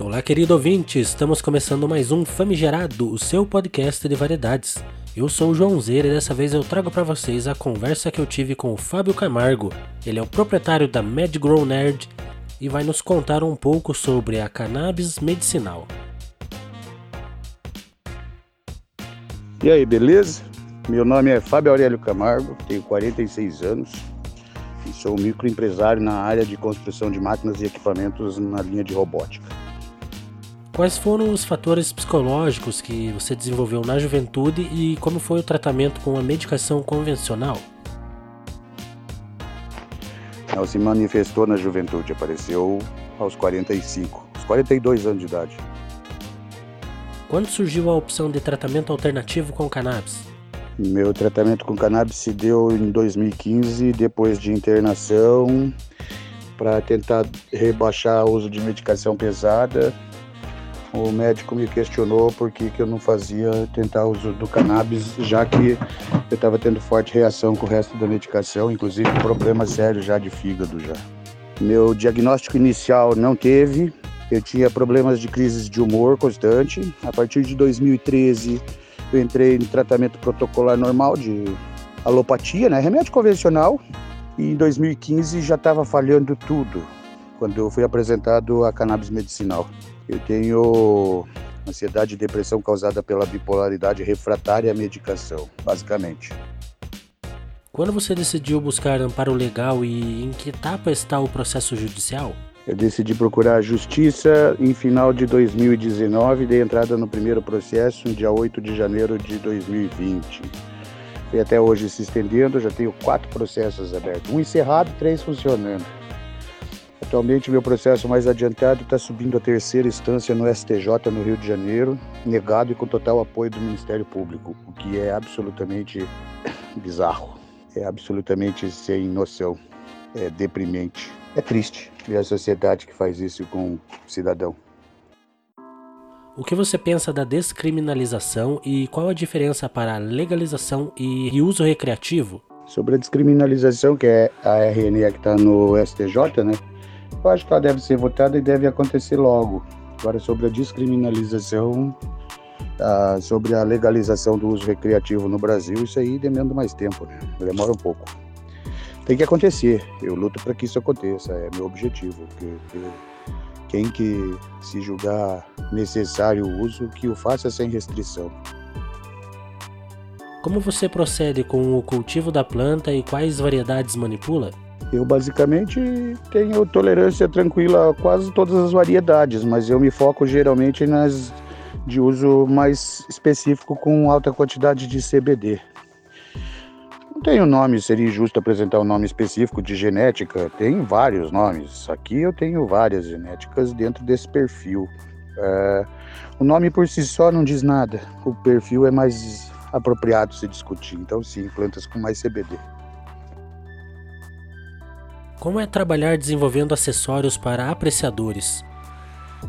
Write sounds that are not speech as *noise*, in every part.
Olá, querido ouvinte, estamos começando mais um Famigerado, o seu podcast de variedades. Eu sou o João Zeira e dessa vez eu trago para vocês a conversa que eu tive com o Fábio Camargo. Ele é o proprietário da Mad Grow Nerd e vai nos contar um pouco sobre a cannabis medicinal. E aí, beleza? Meu nome é Fábio Aurélio Camargo, tenho 46 anos e sou microempresário na área de construção de máquinas e equipamentos na linha de robótica. Quais foram os fatores psicológicos que você desenvolveu na juventude e como foi o tratamento com a medicação convencional? Ela se manifestou na juventude, apareceu aos 45, aos 42 anos de idade. Quando surgiu a opção de tratamento alternativo com cannabis? Meu tratamento com cannabis se deu em 2015, depois de internação, para tentar rebaixar o uso de medicação pesada o médico me questionou por que, que eu não fazia tentar uso do cannabis, já que eu estava tendo forte reação com o resto da medicação, inclusive problema sério já de fígado já. Meu diagnóstico inicial não teve, eu tinha problemas de crises de humor constante. A partir de 2013 eu entrei em tratamento protocolar normal de alopatia, né, remédio convencional. E em 2015 já estava falhando tudo, quando eu fui apresentado a cannabis medicinal. Eu tenho ansiedade e depressão causada pela bipolaridade refratária à medicação, basicamente. Quando você decidiu buscar amparo legal e em que etapa está o processo judicial? Eu decidi procurar a justiça em final de 2019 e dei entrada no primeiro processo em dia 8 de janeiro de 2020. E até hoje se estendendo, já tenho quatro processos abertos, um encerrado e três funcionando. Atualmente, meu processo mais adiantado está subindo a terceira instância no STJ no Rio de Janeiro, negado e com total apoio do Ministério Público, o que é absolutamente *coughs* bizarro, é absolutamente sem noção, é deprimente, é triste ver a sociedade que faz isso com o cidadão. O que você pensa da descriminalização e qual a diferença para a legalização e uso recreativo? Sobre a descriminalização, que é a RNE que está no STJ, né? Eu acho que ela deve ser votada e deve acontecer logo. Agora, sobre a descriminalização, uh, sobre a legalização do uso recreativo no Brasil, isso aí demanda mais tempo, né? Demora um pouco. Tem que acontecer. Eu luto para que isso aconteça, é meu objetivo. Que, que, quem que se julgar necessário o uso, que o faça sem restrição. Como você procede com o cultivo da planta e quais variedades manipula? Eu basicamente tenho tolerância tranquila a quase todas as variedades, mas eu me foco geralmente nas de uso mais específico com alta quantidade de CBD. Não tenho nome, seria injusto apresentar um nome específico de genética, tem vários nomes. Aqui eu tenho várias genéticas dentro desse perfil. É, o nome por si só não diz nada, o perfil é mais apropriado se discutir. Então, sim, plantas com mais CBD. Como é trabalhar desenvolvendo acessórios para apreciadores?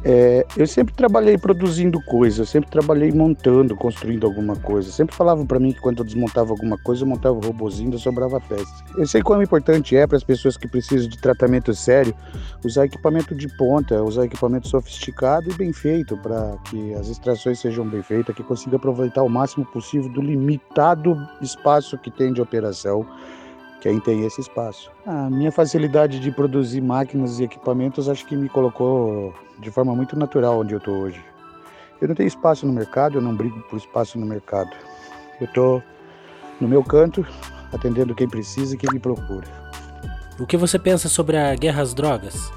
É, eu sempre trabalhei produzindo coisas, sempre trabalhei montando, construindo alguma coisa. Sempre falavam para mim que quando eu desmontava alguma coisa, eu montava um robozinho, sobrava peça. Eu sei quão importante é para as pessoas que precisam de tratamento sério usar equipamento de ponta, usar equipamento sofisticado e bem feito para que as extrações sejam bem feitas, que consiga aproveitar o máximo possível do limitado espaço que tem de operação quem tem esse espaço. A minha facilidade de produzir máquinas e equipamentos acho que me colocou de forma muito natural onde eu estou hoje. Eu não tenho espaço no mercado, eu não brigo por espaço no mercado. Eu estou no meu canto, atendendo quem precisa e quem me procura. O que você pensa sobre a guerra às drogas?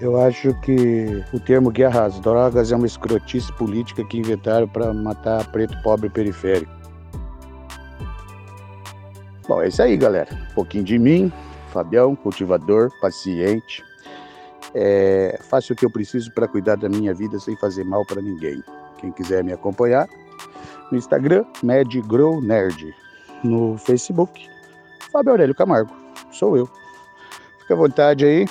Eu acho que o termo guerra às drogas é uma escrotice política que inventaram para matar preto pobre periférico. Bom, é isso aí, galera. Um pouquinho de mim, Fabião, cultivador, paciente. É, faço o que eu preciso para cuidar da minha vida sem fazer mal para ninguém. Quem quiser me acompanhar, no Instagram, MadGrowNerd. No Facebook, Fábio Aurélio Camargo. Sou eu. Fica à vontade aí.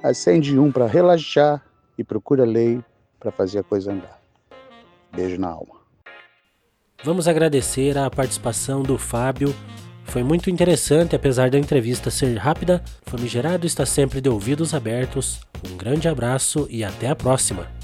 Acende um para relaxar e procura lei para fazer a coisa andar. Beijo na alma. Vamos agradecer a participação do Fábio foi muito interessante, apesar da entrevista ser rápida. Famigerado está sempre de ouvidos abertos. Um grande abraço e até a próxima!